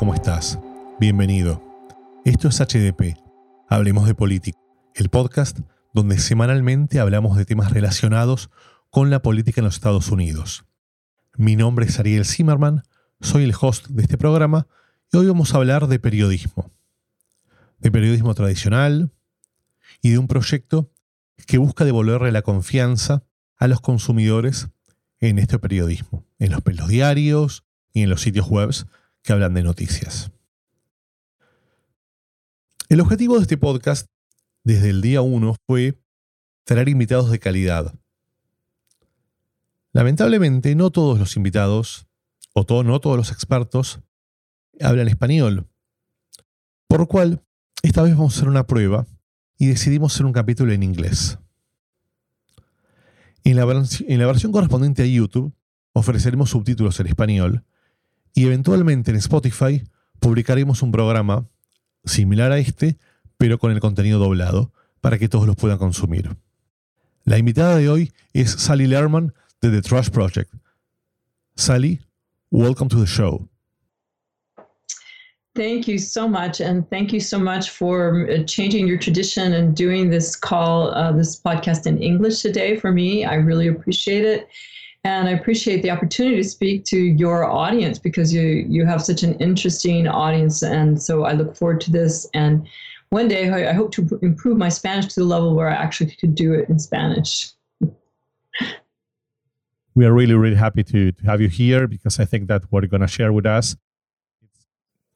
¿cómo estás? Bienvenido. Esto es HDP, Hablemos de Política, el podcast donde semanalmente hablamos de temas relacionados con la política en los Estados Unidos. Mi nombre es Ariel Zimmerman, soy el host de este programa y hoy vamos a hablar de periodismo. De periodismo tradicional y de un proyecto que busca devolverle la confianza a los consumidores en este periodismo, en los, pelos diarios y en los sitios web que hablan de noticias. El objetivo de este podcast desde el día 1 fue traer invitados de calidad. Lamentablemente, no todos los invitados, o no todos los expertos, hablan español. Por lo cual, esta vez vamos a hacer una prueba y decidimos hacer un capítulo en inglés. En la, en la versión correspondiente a YouTube ofreceremos subtítulos en español y eventualmente en Spotify publicaremos un programa similar a este, pero con el contenido doblado, para que todos los puedan consumir. La invitada de hoy es Sally Lerman de The Trash Project. Sally, welcome to the show. Thank you so much. And thank you so much for uh, changing your tradition and doing this call, uh, this podcast in English today for me. I really appreciate it. And I appreciate the opportunity to speak to your audience because you, you have such an interesting audience. And so I look forward to this. And one day I hope to improve my Spanish to the level where I actually could do it in Spanish. We are really, really happy to, to have you here because I think that what you're going to share with us it's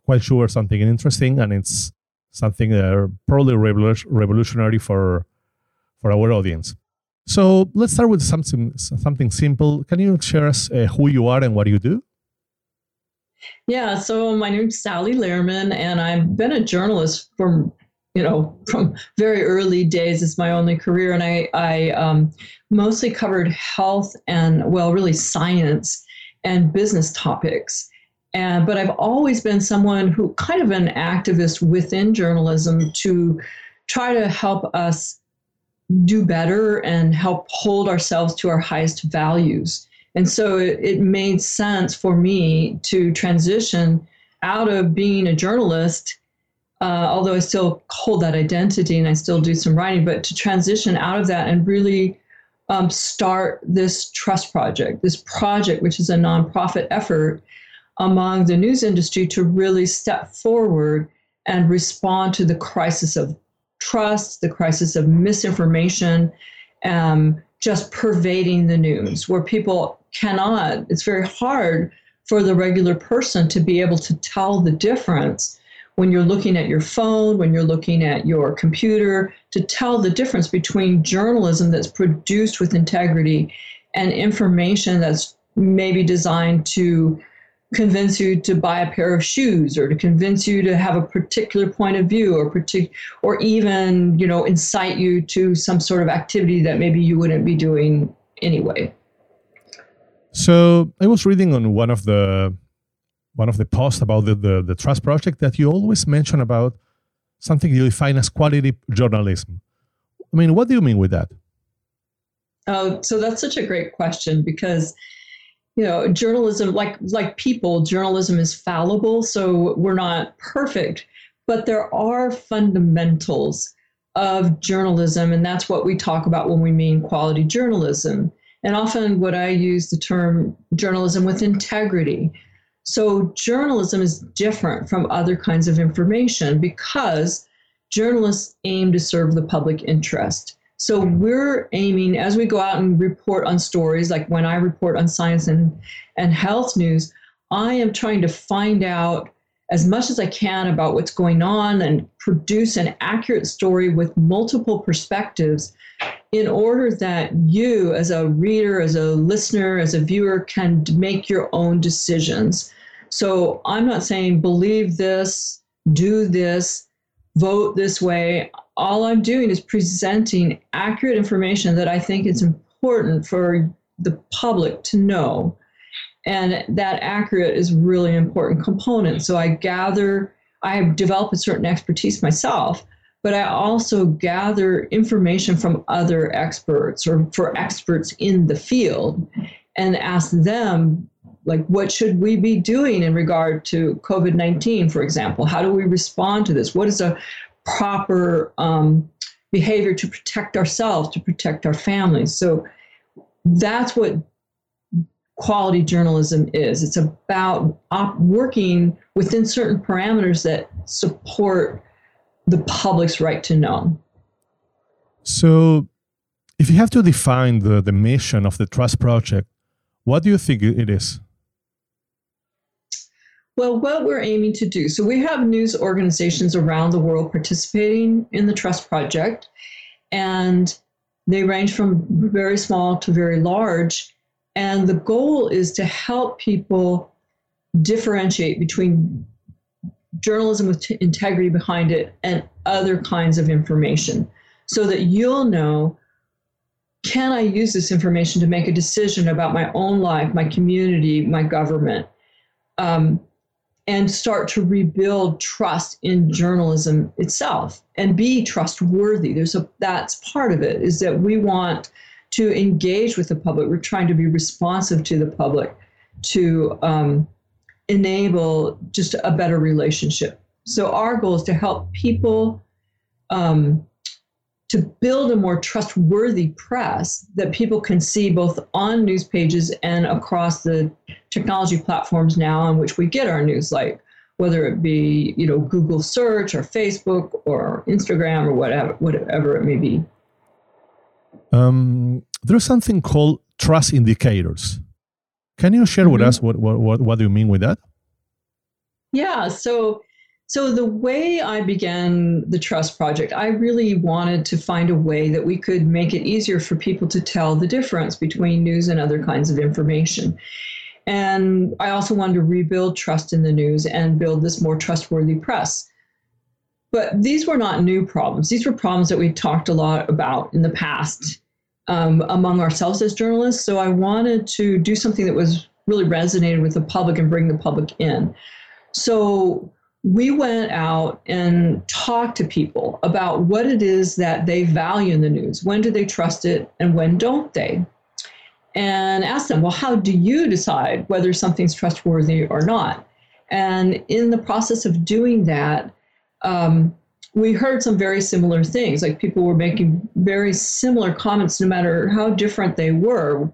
quite sure something interesting and it's something uh, probably revolutionary for for our audience. So let's start with something something simple. Can you share us uh, who you are and what you do? Yeah, so my name's Sally Lehrman, and I've been a journalist from you know from very early days. It's my only career, and I I um, mostly covered health and well, really science and business topics. And but I've always been someone who kind of an activist within journalism to try to help us do better and help hold ourselves to our highest values. And so it, it made sense for me to transition out of being a journalist, uh, although I still hold that identity and I still do some writing, but to transition out of that and really um, start this trust project, this project, which is a nonprofit effort among the news industry to really step forward and respond to the crisis of trust, the crisis of misinformation, um, just pervading the news, where people cannot, it's very hard for the regular person to be able to tell the difference when you're looking at your phone, when you're looking at your computer, to tell the difference between journalism that's produced with integrity and information that's maybe designed to convince you to buy a pair of shoes or to convince you to have a particular point of view or partic- or even you know incite you to some sort of activity that maybe you wouldn't be doing anyway. So i was reading on one of the one of the posts about the, the, the trust project that you always mention about something you define as quality journalism. I mean what do you mean with that? Oh so that's such a great question because you know journalism like like people journalism is fallible so we're not perfect but there are fundamentals of journalism and that's what we talk about when we mean quality journalism. And often what i use the term journalism with integrity. So journalism is different from other kinds of information because journalists aim to serve the public interest so we're aiming as we go out and report on stories, like when I report on science and, and health news, I am trying to find out as much as I can about what's going on and produce an accurate story with multiple perspectives in order that you, as a reader, as a listener, as a viewer, can make your own decisions. So I'm not saying believe this, do this, vote this way all I'm doing is presenting accurate information that I think is important for the public to know. And that accurate is really important component. So I gather, I have developed a certain expertise myself, but I also gather information from other experts or for experts in the field and ask them like what should we be doing in regard to covid-19 for example how do we respond to this what is a proper um, behavior to protect ourselves to protect our families. So that's what quality journalism is. It's about op- working within certain parameters that support the public's right to know. So if you have to define the, the mission of the trust project what do you think it is well, what we're aiming to do so, we have news organizations around the world participating in the Trust Project, and they range from very small to very large. And the goal is to help people differentiate between journalism with t- integrity behind it and other kinds of information so that you'll know can I use this information to make a decision about my own life, my community, my government? Um, and start to rebuild trust in journalism itself and be trustworthy. There's a that's part of it is that we want to engage with the public. We're trying to be responsive to the public to um, enable just a better relationship. So our goal is to help people um, to build a more trustworthy press that people can see both on news pages and across the technology platforms now on which we get our news, like whether it be you know Google search or Facebook or Instagram or whatever whatever it may be. Um, there's something called trust indicators. Can you share mm-hmm. with us what, what what what do you mean with that? Yeah, so so, the way I began the Trust Project, I really wanted to find a way that we could make it easier for people to tell the difference between news and other kinds of information. And I also wanted to rebuild trust in the news and build this more trustworthy press. But these were not new problems. These were problems that we talked a lot about in the past um, among ourselves as journalists. So I wanted to do something that was really resonated with the public and bring the public in. So we went out and talked to people about what it is that they value in the news. When do they trust it and when don't they? And asked them, well, how do you decide whether something's trustworthy or not? And in the process of doing that, um, we heard some very similar things. Like people were making very similar comments, no matter how different they were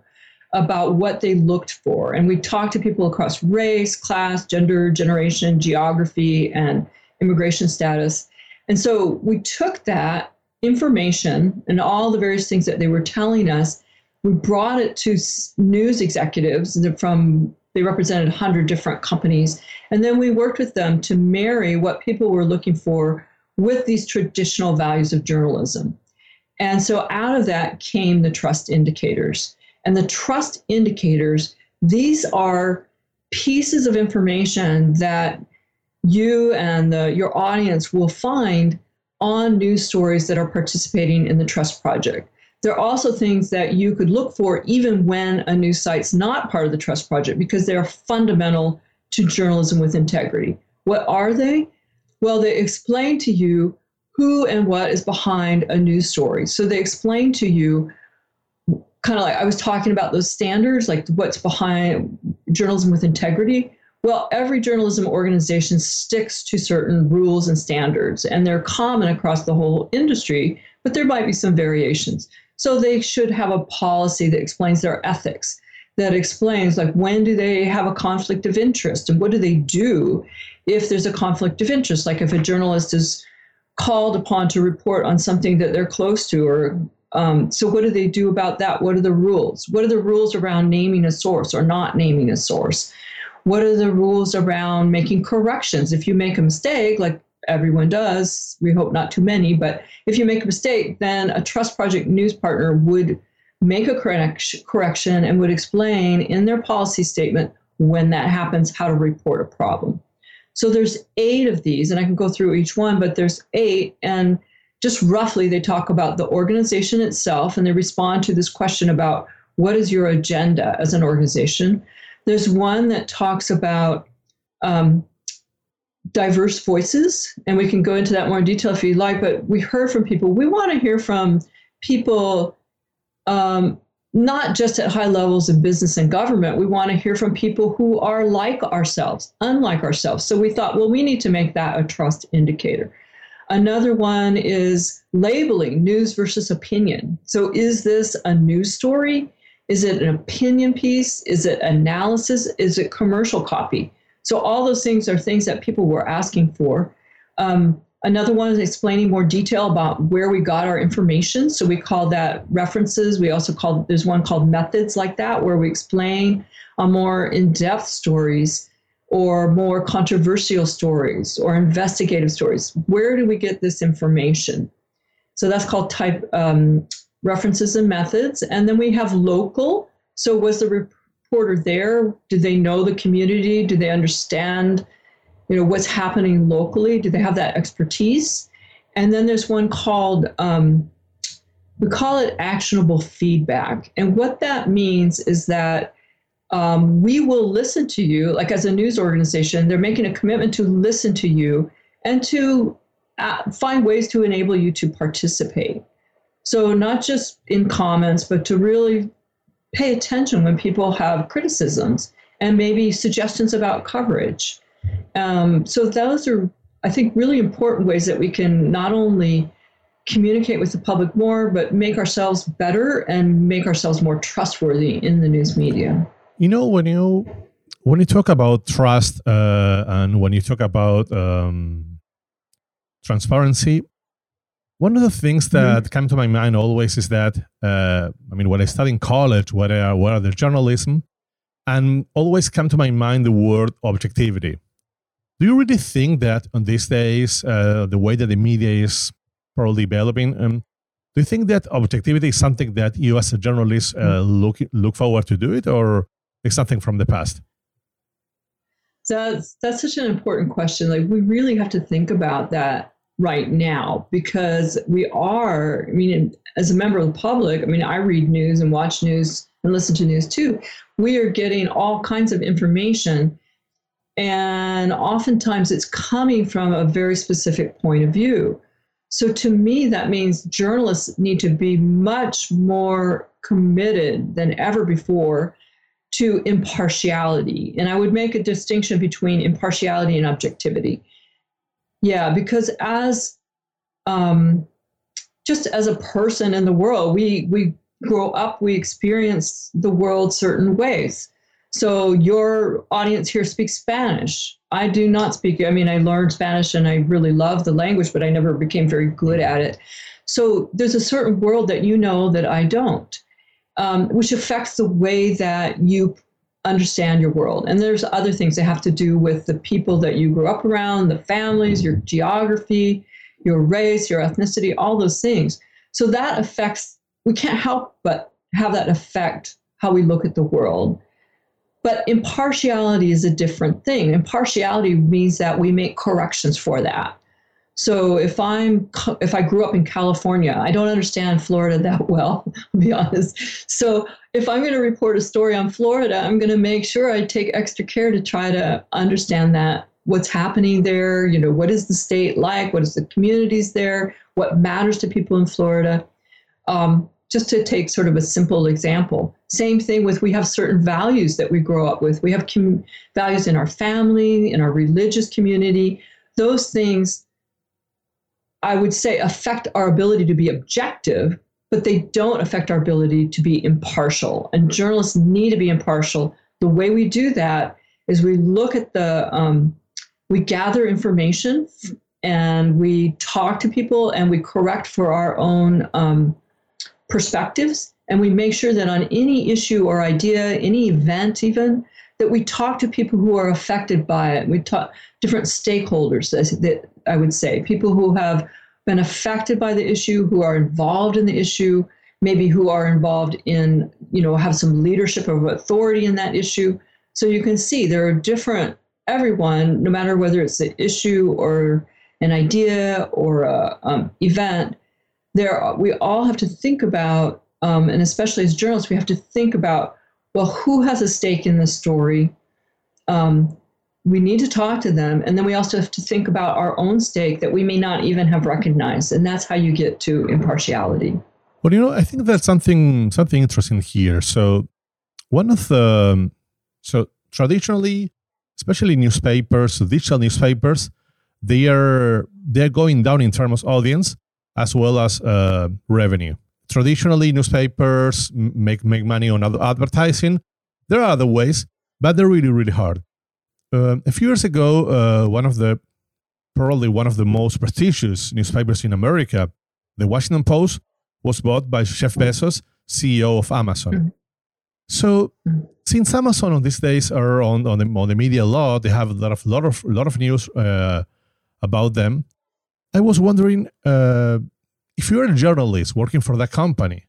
about what they looked for. And we talked to people across race, class, gender, generation, geography, and immigration status. And so we took that information and all the various things that they were telling us, we brought it to news executives from they represented 100 different companies and then we worked with them to marry what people were looking for with these traditional values of journalism and so out of that came the trust indicators and the trust indicators, these are pieces of information that you and the, your audience will find on news stories that are participating in the Trust Project. There are also things that you could look for even when a news site's not part of the Trust Project because they are fundamental to journalism with integrity. What are they? Well, they explain to you who and what is behind a news story. So they explain to you kind of like I was talking about those standards, like what's behind journalism with integrity. Well, every journalism organization sticks to certain rules and standards, and they're common across the whole industry, but there might be some variations. So they should have a policy that explains their ethics, that explains like when do they have a conflict of interest and what do they do if there's a conflict of interest, like if a journalist is called upon to report on something that they're close to or um, so, what do they do about that? What are the rules? What are the rules around naming a source or not naming a source? What are the rules around making corrections? If you make a mistake, like everyone does, we hope not too many, but if you make a mistake, then a Trust Project news partner would make a correction and would explain in their policy statement when that happens how to report a problem. So there's eight of these, and I can go through each one, but there's eight, and just roughly, they talk about the organization itself and they respond to this question about what is your agenda as an organization. There's one that talks about um, diverse voices, and we can go into that more in detail if you'd like. But we heard from people. We want to hear from people um, not just at high levels of business and government. We want to hear from people who are like ourselves, unlike ourselves. So we thought, well, we need to make that a trust indicator. Another one is labeling news versus opinion. So is this a news story? Is it an opinion piece? Is it analysis? Is it commercial copy? So all those things are things that people were asking for. Um, Another one is explaining more detail about where we got our information. So we call that references. We also call there's one called methods like that, where we explain a more in-depth stories or more controversial stories or investigative stories. Where do we get this information? So that's called type um, references and methods. And then we have local. So was the reporter there? Did they know the community? Do they understand? you know what's happening locally do they have that expertise and then there's one called um, we call it actionable feedback and what that means is that um, we will listen to you like as a news organization they're making a commitment to listen to you and to uh, find ways to enable you to participate so not just in comments but to really pay attention when people have criticisms and maybe suggestions about coverage um, so those are, I think, really important ways that we can not only communicate with the public more, but make ourselves better and make ourselves more trustworthy in the news media. You know, when you when you talk about trust uh, and when you talk about um, transparency, one of the things mm-hmm. that mm-hmm. come to my mind always is that uh, I mean, when I study in college, what are what are the journalism, and always come to my mind the word objectivity. Do you really think that on these days, uh, the way that the media is probably developing, um, do you think that objectivity is something that you as a journalist uh, mm. look look forward to do it, or is something from the past? That's that's such an important question. Like we really have to think about that right now because we are. I mean, as a member of the public, I mean, I read news and watch news and listen to news too. We are getting all kinds of information and oftentimes it's coming from a very specific point of view. So to me, that means journalists need to be much more committed than ever before to impartiality. And I would make a distinction between impartiality and objectivity. Yeah, because as um, just as a person in the world, we we grow up, we experience the world certain ways. So your audience here speaks Spanish. I do not speak. I mean, I learned Spanish and I really love the language, but I never became very good at it. So there's a certain world that you know that I don't, um, which affects the way that you understand your world. And there's other things that have to do with the people that you grew up around, the families, your geography, your race, your ethnicity, all those things. So that affects, we can't help but have that affect how we look at the world. But impartiality is a different thing. Impartiality means that we make corrections for that. So if I'm if I grew up in California, I don't understand Florida that well, to be honest. So if I'm going to report a story on Florida, I'm going to make sure I take extra care to try to understand that what's happening there, you know, what is the state like, what is the communities there, what matters to people in Florida. Um, just to take sort of a simple example. Same thing with we have certain values that we grow up with. We have com- values in our family, in our religious community. Those things, I would say, affect our ability to be objective, but they don't affect our ability to be impartial. And journalists need to be impartial. The way we do that is we look at the, um, we gather information and we talk to people and we correct for our own. Um, perspectives and we make sure that on any issue or idea, any event even, that we talk to people who are affected by it. We talk different stakeholders that I would say, people who have been affected by the issue, who are involved in the issue, maybe who are involved in, you know, have some leadership of authority in that issue. So you can see there are different, everyone, no matter whether it's an issue or an idea or a um, event, there we all have to think about, um, and especially as journalists, we have to think about well, who has a stake in this story? Um, we need to talk to them, and then we also have to think about our own stake that we may not even have recognized, and that's how you get to impartiality. Well, you know, I think that's something something interesting here. So, one of the so traditionally, especially newspapers, digital newspapers, they are they're going down in terms of audience as well as uh, revenue. Traditionally, newspapers make make money on advertising. There are other ways, but they're really really hard. Uh, a few years ago, uh, one of the probably one of the most prestigious newspapers in America, the Washington Post, was bought by Jeff Bezos, CEO of Amazon. Mm-hmm. So, mm-hmm. since Amazon on these days are on, on, the, on the media a lot, they have a lot of lot of lot of news uh, about them. I was wondering uh, if you're a journalist working for that company,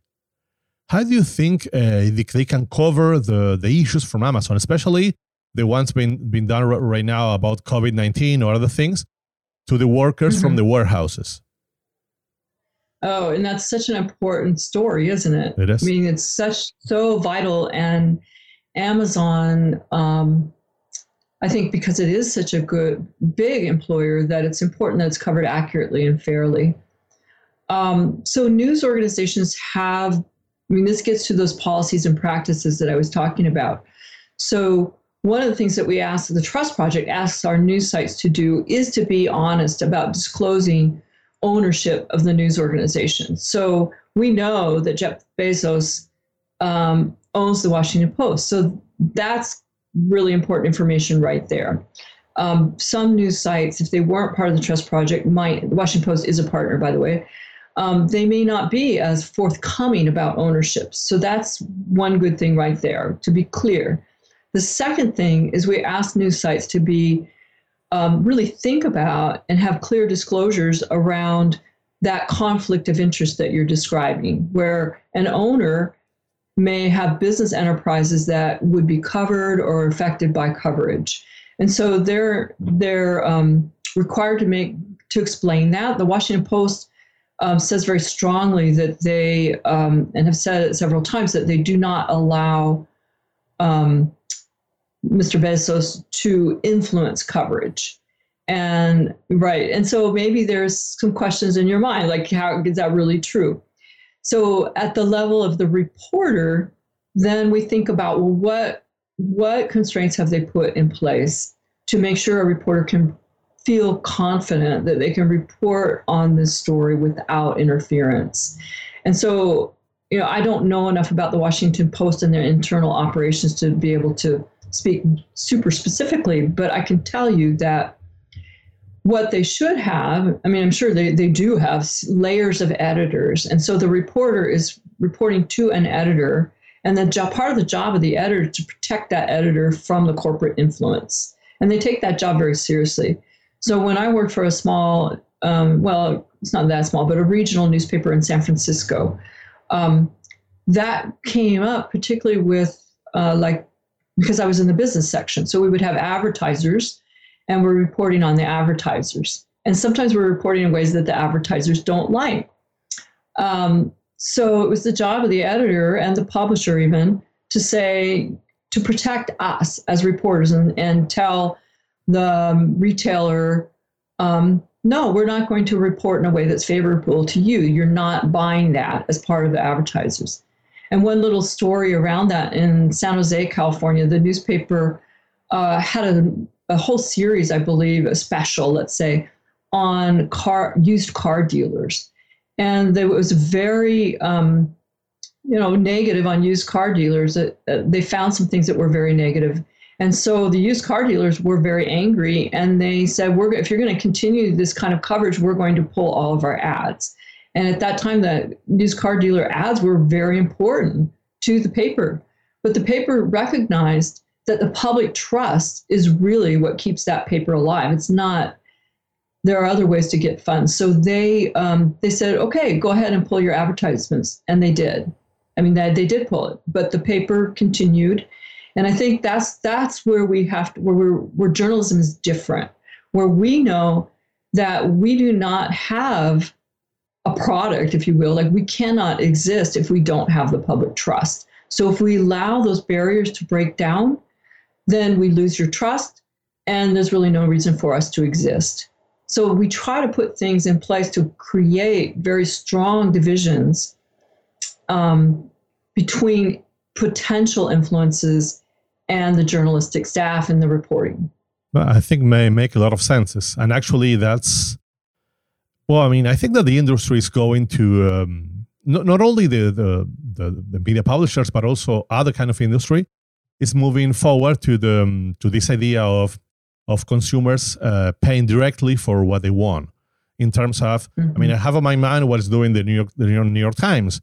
how do you think uh, they can cover the, the issues from Amazon, especially the ones being, being done right now about COVID 19 or other things, to the workers mm-hmm. from the warehouses? Oh, and that's such an important story, isn't it? It is. I mean, it's such so vital, and Amazon um, I think because it is such a good, big employer that it's important that it's covered accurately and fairly. Um, so, news organizations have, I mean, this gets to those policies and practices that I was talking about. So, one of the things that we ask, the Trust Project asks our news sites to do is to be honest about disclosing ownership of the news organization. So, we know that Jeff Bezos um, owns the Washington Post. So, that's really important information right there. Um, some news sites, if they weren't part of the Trust Project, might, Washington Post is a partner, by the way, um, they may not be as forthcoming about ownership. So that's one good thing right there, to be clear. The second thing is we ask news sites to be um, really think about and have clear disclosures around that conflict of interest that you're describing, where an owner may have business enterprises that would be covered or affected by coverage. And so they're they're um, required to make to explain that. The Washington Post um, says very strongly that they um, and have said it several times that they do not allow um, Mr. Bezos to influence coverage. And right, and so maybe there's some questions in your mind, like how is that really true? So at the level of the reporter, then we think about well, what what constraints have they put in place to make sure a reporter can feel confident that they can report on this story without interference. And so, you know, I don't know enough about the Washington Post and their internal operations to be able to speak super specifically, but I can tell you that what they should have, I mean, I'm sure they, they do have layers of editors. And so the reporter is reporting to an editor. And then job, part of the job of the editor to protect that editor from the corporate influence. And they take that job very seriously. So when I worked for a small, um, well, it's not that small, but a regional newspaper in San Francisco, um, that came up particularly with uh, like, because I was in the business section. So we would have advertisers and we're reporting on the advertisers. And sometimes we're reporting in ways that the advertisers don't like. Um, so it was the job of the editor and the publisher, even, to say, to protect us as reporters and, and tell the retailer, um, no, we're not going to report in a way that's favorable to you. You're not buying that as part of the advertisers. And one little story around that in San Jose, California, the newspaper uh, had a a whole series, I believe, a special, let's say, on car used car dealers, and it was very, um, you know, negative on used car dealers. That uh, they found some things that were very negative, and so the used car dealers were very angry, and they said, "We're if you're going to continue this kind of coverage, we're going to pull all of our ads." And at that time, the used car dealer ads were very important to the paper, but the paper recognized that the public trust is really what keeps that paper alive. It's not. There are other ways to get funds. So they um, they said, okay, go ahead and pull your advertisements, and they did. I mean, they, they did pull it, but the paper continued, and I think that's that's where we have to where we're, where journalism is different, where we know that we do not have a product, if you will, like we cannot exist if we don't have the public trust. So if we allow those barriers to break down, then we lose your trust and there's really no reason for us to exist. So we try to put things in place to create very strong divisions um, between potential influences and the journalistic staff and the reporting. I think may make a lot of sense. And actually, that's well. I mean, I think that the industry is going to um, not, not only the, the, the the media publishers, but also other kind of industry is moving forward to the um, to this idea of of consumers uh, paying directly for what they want. In terms of, mm-hmm. I mean, I have on my mind what is doing the New York the New York Times.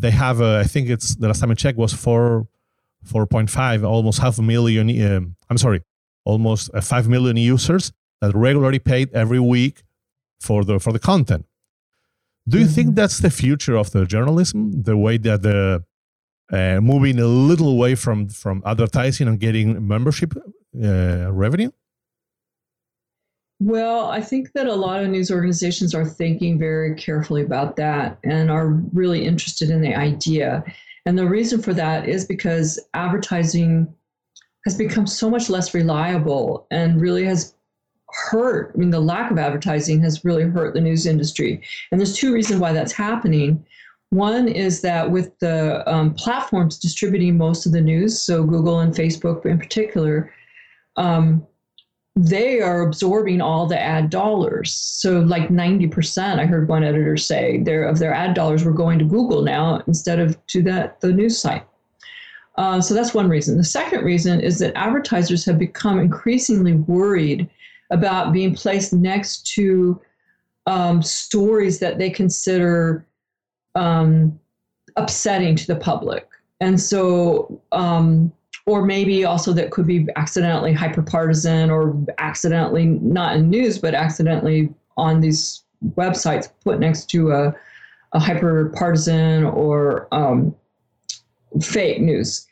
They have, uh, I think it's the last time I checked was four, four point five, almost half a million. Um, I'm sorry, almost uh, 5 million users that regularly paid every week for the for the content. Do you mm-hmm. think that's the future of the journalism? The way that the uh, moving a little away from from advertising and getting membership uh, revenue? Well, I think that a lot of news organizations are thinking very carefully about that and are really interested in the idea. And the reason for that is because advertising has become so much less reliable and really has hurt. I mean, the lack of advertising has really hurt the news industry. And there's two reasons why that's happening. One is that with the um, platforms distributing most of the news, so Google and Facebook in particular, um, they are absorbing all the ad dollars. So, like 90%, I heard one editor say, their, of their ad dollars were going to Google now instead of to that the news site. Uh, so that's one reason. The second reason is that advertisers have become increasingly worried about being placed next to um, stories that they consider um, upsetting to the public. And so, um, or maybe also that could be accidentally hyperpartisan or accidentally not in news, but accidentally on these websites put next to a, a hyperpartisan or um, fake news,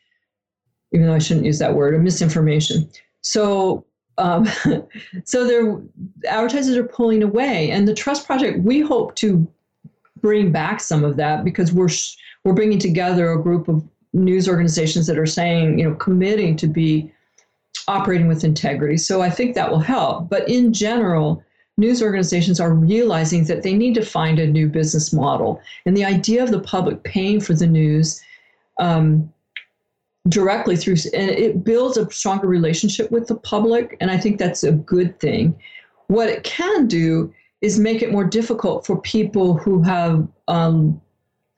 even though I shouldn't use that word, or misinformation. So, um, so there, advertisers are pulling away, and the Trust Project. We hope to bring back some of that because we're we're bringing together a group of news organizations that are saying, you know, committing to be operating with integrity. So I think that will help. But in general, news organizations are realizing that they need to find a new business model. And the idea of the public paying for the news um, directly through, and it builds a stronger relationship with the public. And I think that's a good thing. What it can do is make it more difficult for people who have, um,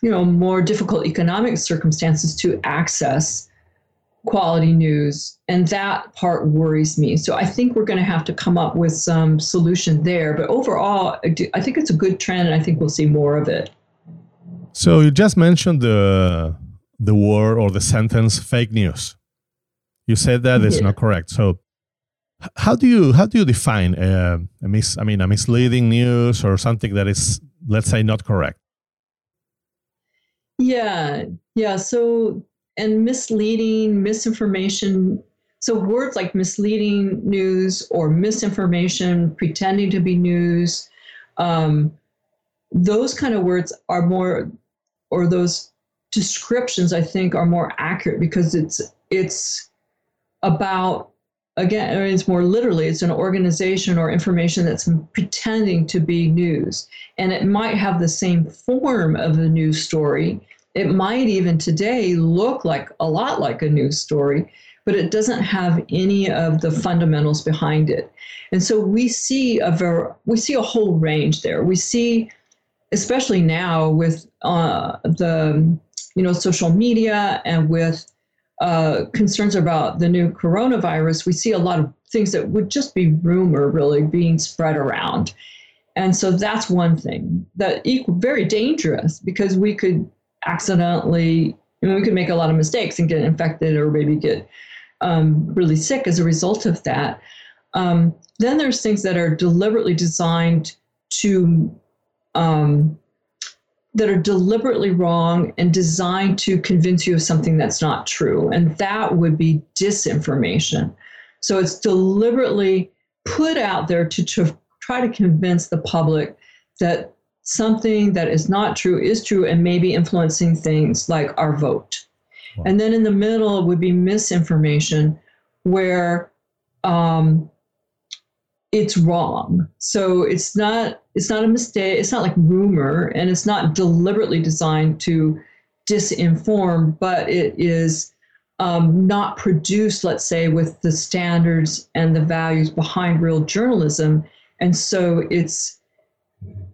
you know, more difficult economic circumstances to access quality news and that part worries me so i think we're going to have to come up with some solution there but overall i think it's a good trend and i think we'll see more of it so you just mentioned the the word or the sentence fake news. You said that is yeah. not correct. So how do you how do you define a, a mis I mean a misleading news or something that is let's say not correct? Yeah, yeah. So and misleading, misinformation. So words like misleading news or misinformation, pretending to be news, um, those kind of words are more, or those descriptions I think are more accurate because it's it's about again I mean, it's more literally it's an organization or information that's pretending to be news. And it might have the same form of a news story. It might even today look like a lot like a news story but it doesn't have any of the fundamentals behind it. And so we see a ver- we see a whole range there. We see especially now with uh, the you know, social media and with uh, concerns about the new coronavirus, we see a lot of things that would just be rumor really being spread around. And so that's one thing that equal very dangerous because we could accidentally, I mean, we could make a lot of mistakes and get infected or maybe get um, really sick as a result of that. Um, then there's things that are deliberately designed to um, that are deliberately wrong and designed to convince you of something that's not true. And that would be disinformation. So it's deliberately put out there to, to try to convince the public that something that is not true is true and maybe influencing things like our vote. Wow. And then in the middle would be misinformation, where um, it's wrong. So it's not it's not a mistake. It's not like rumor, and it's not deliberately designed to disinform, but it is um, not produced, let's say, with the standards and the values behind real journalism. And so it's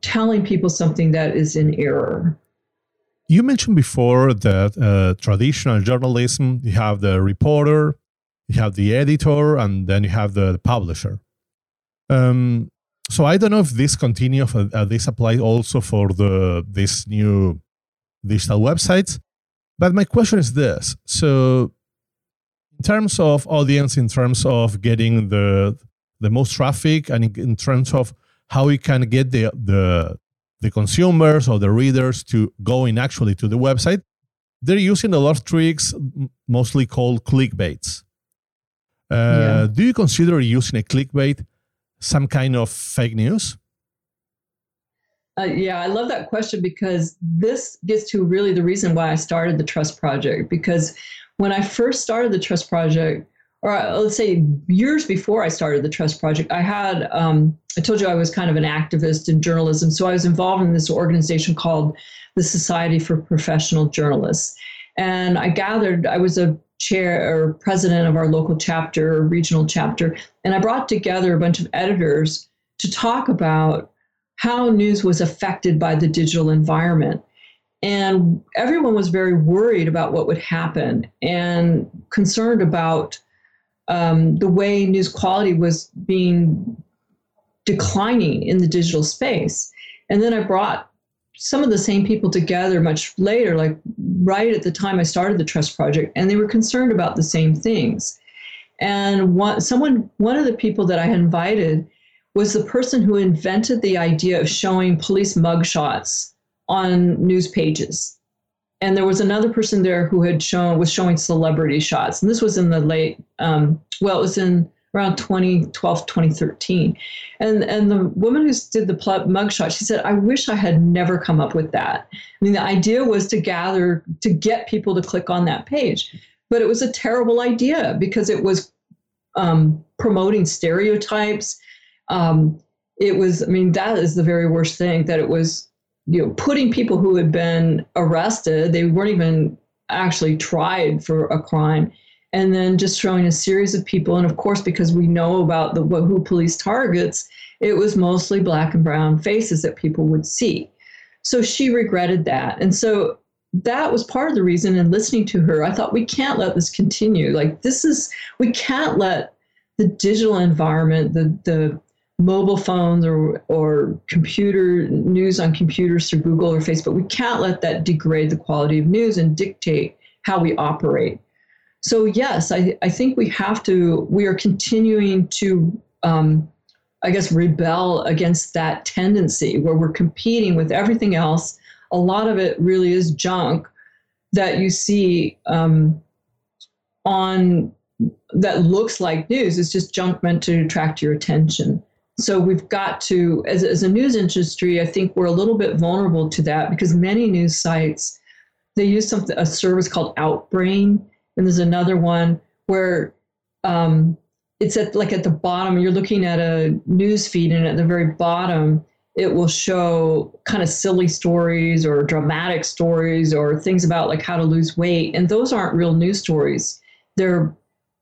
telling people something that is in error. You mentioned before that uh, traditional journalism, you have the reporter, you have the editor, and then you have the, the publisher. Um, so I don't know if this continues, uh, this applies also for the this new digital websites. But my question is this: so, in terms of audience, in terms of getting the the most traffic, and in, in terms of how we can get the the the consumers or the readers to going actually to the website, they're using a lot of tricks, mostly called clickbaits. Uh, yeah. Do you consider using a clickbait some kind of fake news? Uh, yeah, I love that question because this gets to really the reason why I started the Trust Project. Because when I first started the Trust Project, or uh, let's say years before I started the Trust Project, I had, um, I told you I was kind of an activist in journalism. So I was involved in this organization called the Society for Professional Journalists. And I gathered, I was a chair or president of our local chapter or regional chapter, and I brought together a bunch of editors to talk about how news was affected by the digital environment. And everyone was very worried about what would happen and concerned about um, the way news quality was being declining in the digital space. And then I brought some of the same people together much later, like right at the time I started the Trust Project, and they were concerned about the same things. And one, someone, one of the people that I had invited was the person who invented the idea of showing police mugshots on news pages. And there was another person there who had shown was showing celebrity shots, and this was in the late, um, well, it was in around 2012, 2013. And, and the woman who did the mugshot, she said, I wish I had never come up with that. I mean, the idea was to gather, to get people to click on that page. But it was a terrible idea because it was um, promoting stereotypes. Um, it was, I mean, that is the very worst thing that it was, you know, putting people who had been arrested, they weren't even actually tried for a crime and then just showing a series of people. And of course, because we know about the who police targets, it was mostly black and brown faces that people would see. So she regretted that. And so that was part of the reason in listening to her, I thought we can't let this continue. Like this is we can't let the digital environment, the the mobile phones or or computer news on computers through Google or Facebook, we can't let that degrade the quality of news and dictate how we operate. So yes, I, I think we have to. We are continuing to, um, I guess, rebel against that tendency where we're competing with everything else. A lot of it really is junk that you see um, on that looks like news. It's just junk meant to attract your attention. So we've got to, as, as a news industry, I think we're a little bit vulnerable to that because many news sites they use something a service called Outbrain and there's another one where um, it's at like at the bottom. You're looking at a news feed, and at the very bottom, it will show kind of silly stories or dramatic stories or things about like how to lose weight, and those aren't real news stories. They're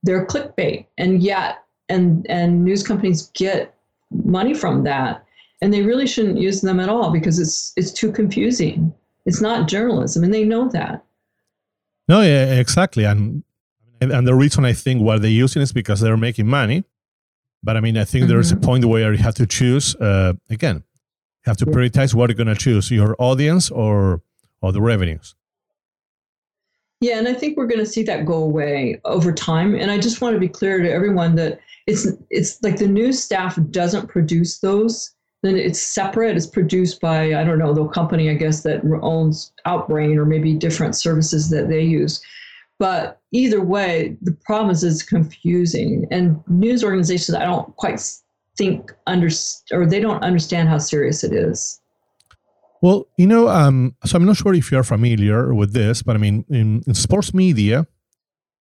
they're clickbait, and yet and and news companies get money from that, and they really shouldn't use them at all because it's it's too confusing. It's not journalism, and they know that. No, yeah, exactly. And and the reason I think what they're using is because they're making money. But I mean, I think mm-hmm. there's a mm-hmm. point where you have to choose. Uh, again, you have to prioritize what you're going to choose: your audience or or the revenues. Yeah, and I think we're going to see that go away over time. And I just want to be clear to everyone that it's it's like the news staff doesn't produce those then it's separate. It's produced by, I don't know, the company, I guess, that owns Outbrain or maybe different services that they use. But either way, the problem is it's confusing. And news organizations, I don't quite think under or they don't understand how serious it is. Well, you know, um, so I'm not sure if you're familiar with this, but I mean, in, in sports media,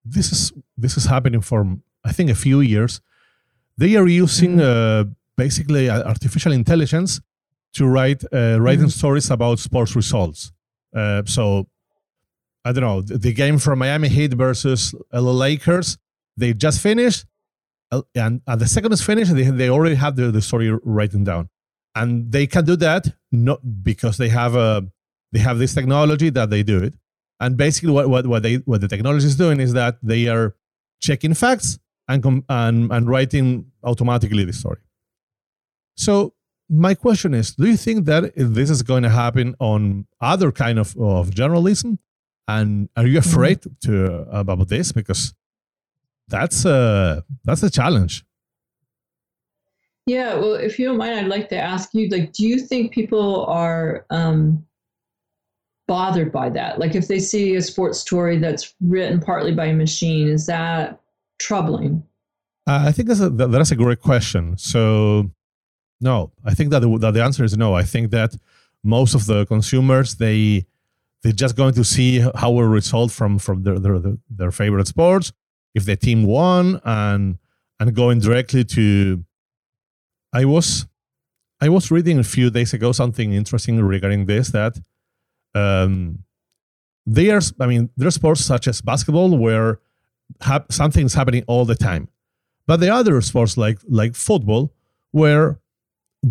this is this is happening for I think a few years. They are using mm-hmm. uh, basically artificial intelligence to write uh, writing mm-hmm. stories about sports results. Uh, so I don't know, the game from Miami Heat versus LA Lakers. They just finished, uh, and, and the second is finished, they, they already have the, the story written down. And they can do that not because they have a they have this technology that they do it. And basically, what, what, what they what the technology is doing is that they are checking facts and and and writing automatically the story. So my question is, do you think that this is going to happen on other kind of, of journalism? And are you mm-hmm. afraid to about this because that's a that's a challenge? Yeah, well, if you don't mind, I'd like to ask you, like, do you think people are um, bothered by that? Like, if they see a sports story that's written partly by a machine, is that troubling? Uh, I think that's a that's a great question. So, no, I think that the, that the answer is no. I think that most of the consumers they they're just going to see how a result from from their, their their favorite sports if the team won and and going directly to i was i was reading a few days ago something interesting regarding this that um there's i mean there's sports such as basketball where ha- something's happening all the time but the other sports like like football where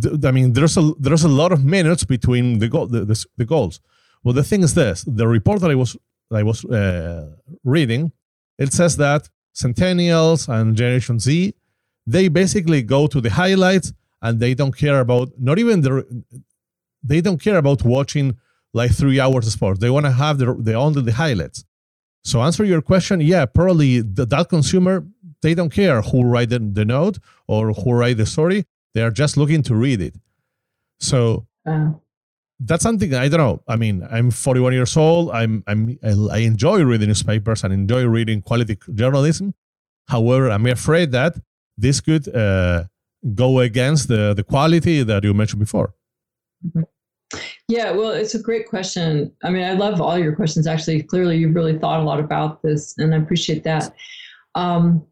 th- i mean there's a there's a lot of minutes between the the, the, the goals well, the thing is this: the report that I was that I was uh, reading, it says that Centennials and Generation Z, they basically go to the highlights and they don't care about not even the they don't care about watching like three hours of sports. They want to have the, the only the highlights. So answer your question, yeah, probably the, that consumer they don't care who write the, the note or who write the story. They are just looking to read it. So uh that's something I don't know. I mean, I'm 41 years old. I'm, I'm I enjoy reading newspapers and enjoy reading quality journalism. However, I'm afraid that this could uh, go against the the quality that you mentioned before. Mm-hmm. Yeah, well, it's a great question. I mean, I love all your questions. Actually, clearly, you've really thought a lot about this, and I appreciate that. Um,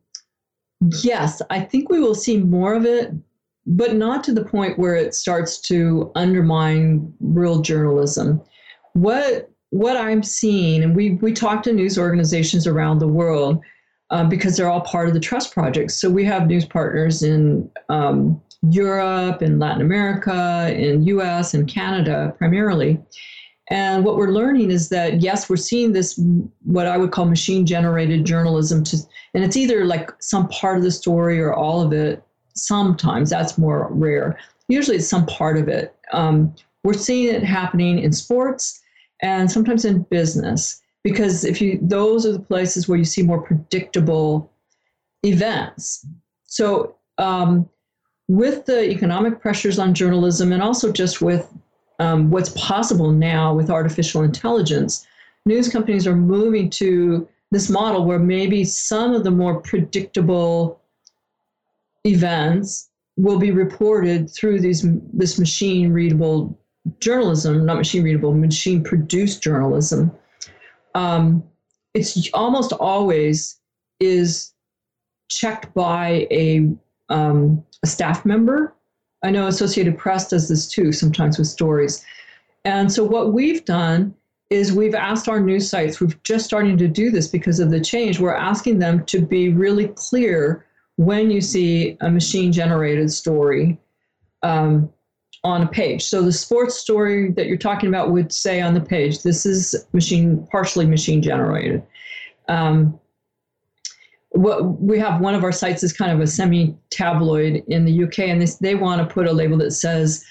yes, I think we will see more of it but not to the point where it starts to undermine real journalism. What what I'm seeing, and we we talk to news organizations around the world um, because they're all part of the Trust Project. So we have news partners in um, Europe, in Latin America, in U.S. and Canada primarily. And what we're learning is that yes, we're seeing this what I would call machine generated journalism to, and it's either like some part of the story or all of it sometimes that's more rare. Usually it's some part of it. Um, we're seeing it happening in sports and sometimes in business because if you those are the places where you see more predictable events. So um, with the economic pressures on journalism and also just with um, what's possible now with artificial intelligence news companies are moving to this model where maybe some of the more predictable events will be reported through these this machine readable journalism, not machine readable, machine produced journalism. Um, it's almost always is checked by a, um, a staff member. I know Associated Press does this too, sometimes with stories. And so what we've done is we've asked our news sites, we've just starting to do this because of the change, we're asking them to be really clear when you see a machine generated story um, on a page. So the sports story that you're talking about would say on the page, this is machine partially machine generated. Um, what we have one of our sites is kind of a semi tabloid in the UK, and they, they want to put a label that says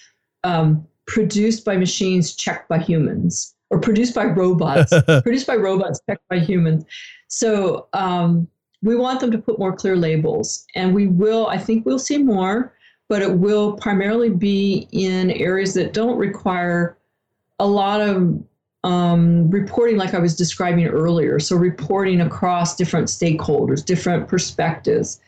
um, produced by machines, checked by humans, or produced by robots, produced by robots, checked by humans. So um, we want them to put more clear labels. And we will, I think we'll see more, but it will primarily be in areas that don't require a lot of um, reporting, like I was describing earlier. So, reporting across different stakeholders, different perspectives.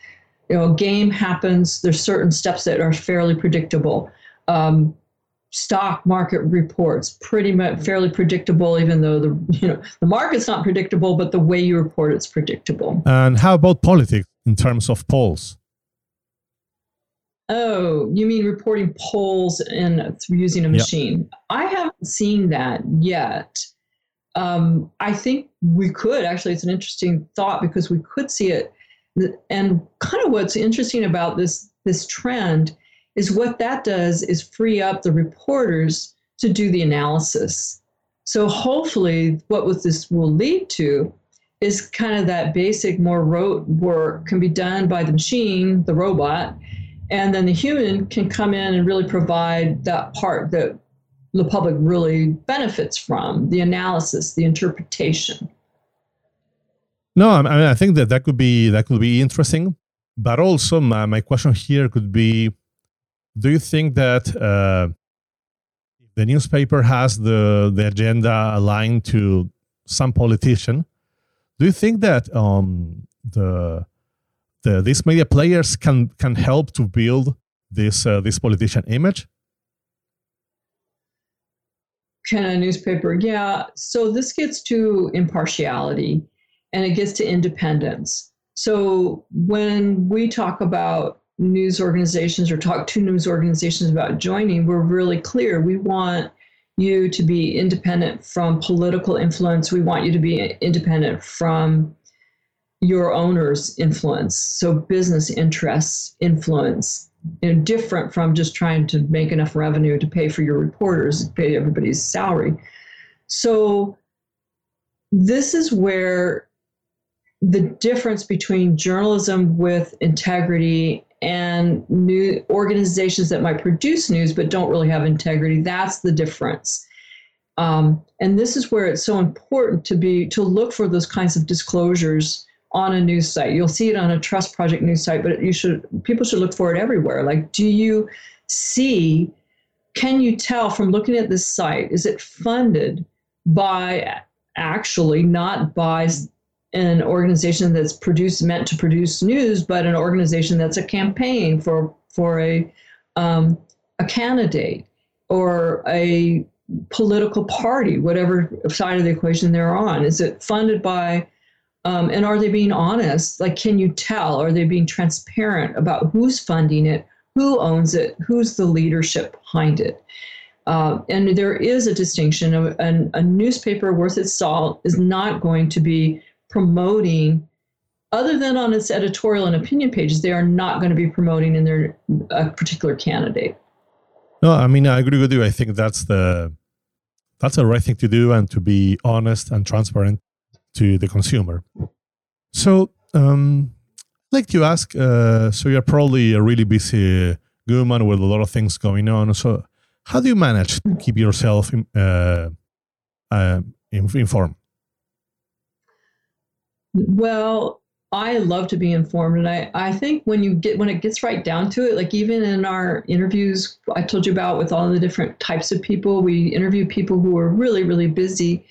You know, a game happens, there's certain steps that are fairly predictable. Um, stock market reports pretty much fairly predictable even though the you know the market's not predictable but the way you report it's predictable. And how about politics in terms of polls? Oh you mean reporting polls and using a machine? Yep. i haven't seen that yet. Um, I think we could actually. It's an interesting thought because we could see it, and kind of what's interesting about this this trend is what that does is free up the reporters to do the analysis. So hopefully, what this will lead to is kind of that basic, more rote work can be done by the machine, the robot, and then the human can come in and really provide that part that the public really benefits from the analysis, the interpretation. No, I mean I think that that could be that could be interesting, but also my, my question here could be: Do you think that uh, the newspaper has the the agenda aligned to some politician? Do you think that um, the the these media players can can help to build this uh, this politician image? Can a newspaper? Yeah. So this gets to impartiality and it gets to independence. So when we talk about news organizations or talk to news organizations about joining, we're really clear. We want you to be independent from political influence. We want you to be independent from your owner's influence. So business interests influence you know, different from just trying to make enough revenue to pay for your reporters, pay everybody's salary. So this is where the difference between journalism with integrity and new organizations that might produce news but don't really have integrity that's the difference um, and this is where it's so important to be to look for those kinds of disclosures on a news site. You'll see it on a Trust Project news site, but you should people should look for it everywhere. Like, do you see? Can you tell from looking at this site? Is it funded by actually not by an organization that's produced meant to produce news, but an organization that's a campaign for for a um, a candidate or a political party, whatever side of the equation they're on? Is it funded by um, and are they being honest? Like, can you tell? Are they being transparent about who's funding it, who owns it, who's the leadership behind it? Uh, and there is a distinction. Of, an, a newspaper worth its salt is not going to be promoting, other than on its editorial and opinion pages, they are not going to be promoting in their a particular candidate. No, I mean I agree with you. I think that's the that's the right thing to do, and to be honest and transparent to the consumer. So, um, I'd like to ask uh, so you're probably a really busy woman with a lot of things going on. So, how do you manage to keep yourself uh, uh, informed? Well, I love to be informed, and I, I think when you get when it gets right down to it, like even in our interviews I told you about with all the different types of people, we interview people who are really really busy.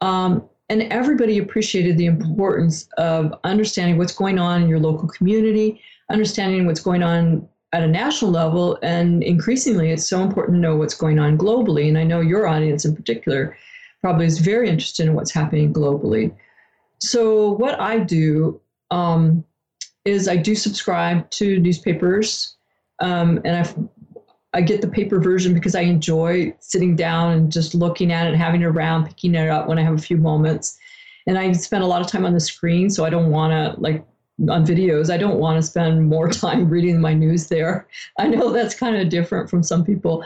Um, and everybody appreciated the importance of understanding what's going on in your local community, understanding what's going on at a national level, and increasingly, it's so important to know what's going on globally. And I know your audience in particular probably is very interested in what's happening globally. So, what I do um, is I do subscribe to newspapers, um, and I've I get the paper version because I enjoy sitting down and just looking at it, having it around, picking it up when I have a few moments. And I spend a lot of time on the screen, so I don't want to like on videos. I don't want to spend more time reading my news there. I know that's kind of different from some people.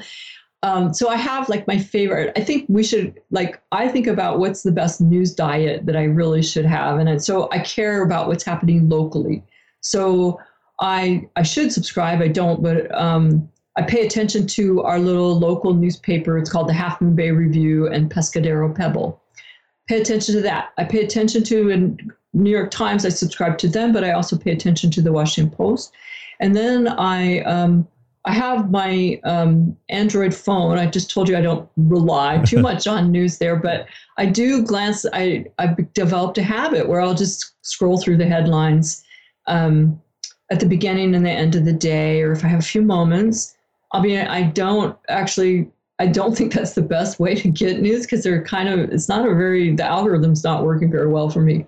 Um, so I have like my favorite. I think we should like. I think about what's the best news diet that I really should have, and so I care about what's happening locally. So I I should subscribe. I don't, but um, I pay attention to our little local newspaper. It's called the Half Moon Bay Review and Pescadero Pebble. Pay attention to that. I pay attention to in New York Times. I subscribe to them, but I also pay attention to the Washington Post. And then I um, I have my um, Android phone. I just told you I don't rely too much on news there, but I do glance. I I've developed a habit where I'll just scroll through the headlines um, at the beginning and the end of the day, or if I have a few moments. I mean, I don't actually, I don't think that's the best way to get news because they're kind of, it's not a very, the algorithm's not working very well for me.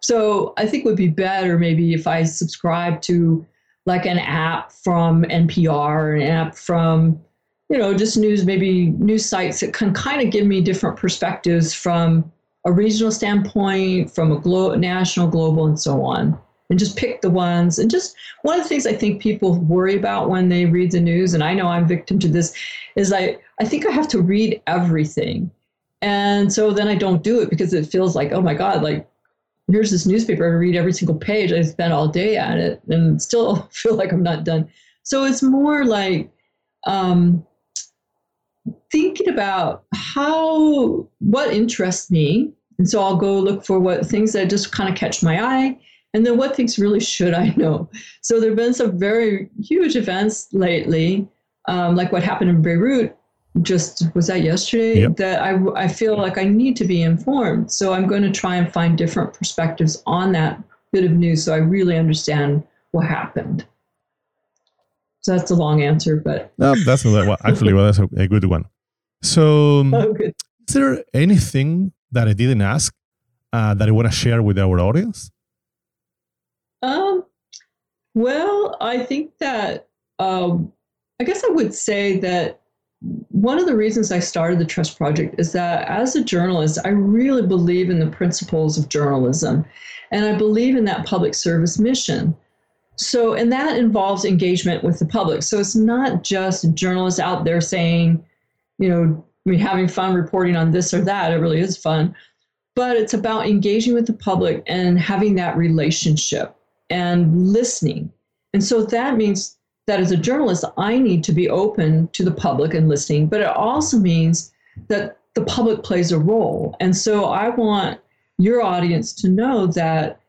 So I think would be better maybe if I subscribe to like an app from NPR, an app from you know, just news, maybe news sites that can kind of give me different perspectives from a regional standpoint, from a glo- national, global, and so on. And just pick the ones. And just one of the things I think people worry about when they read the news, and I know I'm victim to this, is I, I think I have to read everything. And so then I don't do it because it feels like, oh my God, like here's this newspaper. I read every single page. I spent all day at it and still feel like I'm not done. So it's more like um, thinking about how what interests me and so i'll go look for what things that just kind of catch my eye and then what things really should i know so there have been some very huge events lately um, like what happened in beirut just was that yesterday yep. that I, I feel like i need to be informed so i'm going to try and find different perspectives on that bit of news so i really understand what happened so that's a long answer, but no, that's not well, actually well, that's a, good one. So, um, oh, good. is there anything that I didn't ask uh, that I want to share with our audience? Um, well, I think that um, I guess I would say that one of the reasons I started the Trust Project is that as a journalist, I really believe in the principles of journalism, and I believe in that public service mission. So, and that involves engagement with the public. So it's not just journalists out there saying, you know, I mean, having fun reporting on this or that. It really is fun. But it's about engaging with the public and having that relationship and listening. And so that means that as a journalist, I need to be open to the public and listening, but it also means that the public plays a role. And so I want your audience to know that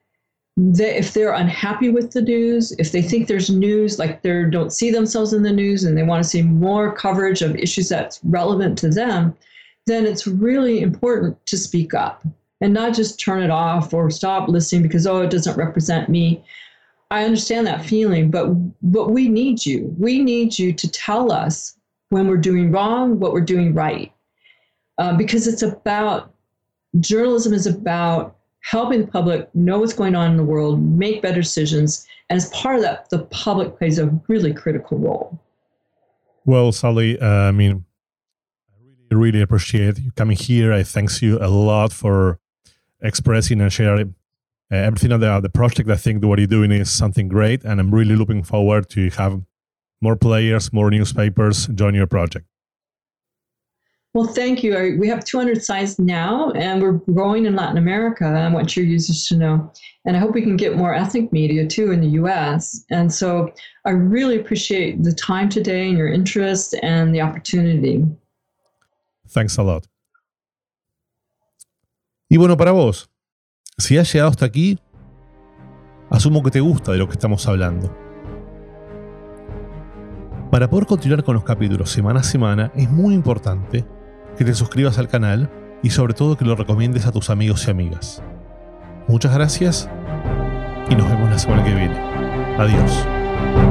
they, if they're unhappy with the news, if they think there's news like they don't see themselves in the news and they want to see more coverage of issues that's relevant to them, then it's really important to speak up and not just turn it off or stop listening because oh it doesn't represent me. I understand that feeling, but but we need you. We need you to tell us when we're doing wrong, what we're doing right, uh, because it's about journalism is about helping the public know what's going on in the world, make better decisions. And as part of that, the public plays a really critical role. Well, Sally, uh, I mean, I really, really appreciate you coming here. I thank you a lot for expressing and sharing uh, everything on the, the project. I think what you're doing is something great, and I'm really looking forward to have more players, more newspapers join your project. Well, thank you. We have 200 sites now, and we're growing in Latin America. And I want your users to know. And I hope we can get more ethnic media too in the US. And so I really appreciate the time today and your interest and the opportunity. Thanks a lot. Y bueno, para vos, si has llegado hasta aquí, asumo que te gusta de lo que estamos hablando. Para poder continuar con los capítulos semana a semana, es muy importante que te suscribas al canal y sobre todo que lo recomiendes a tus amigos y amigas. Muchas gracias y nos vemos la semana que viene. Adiós.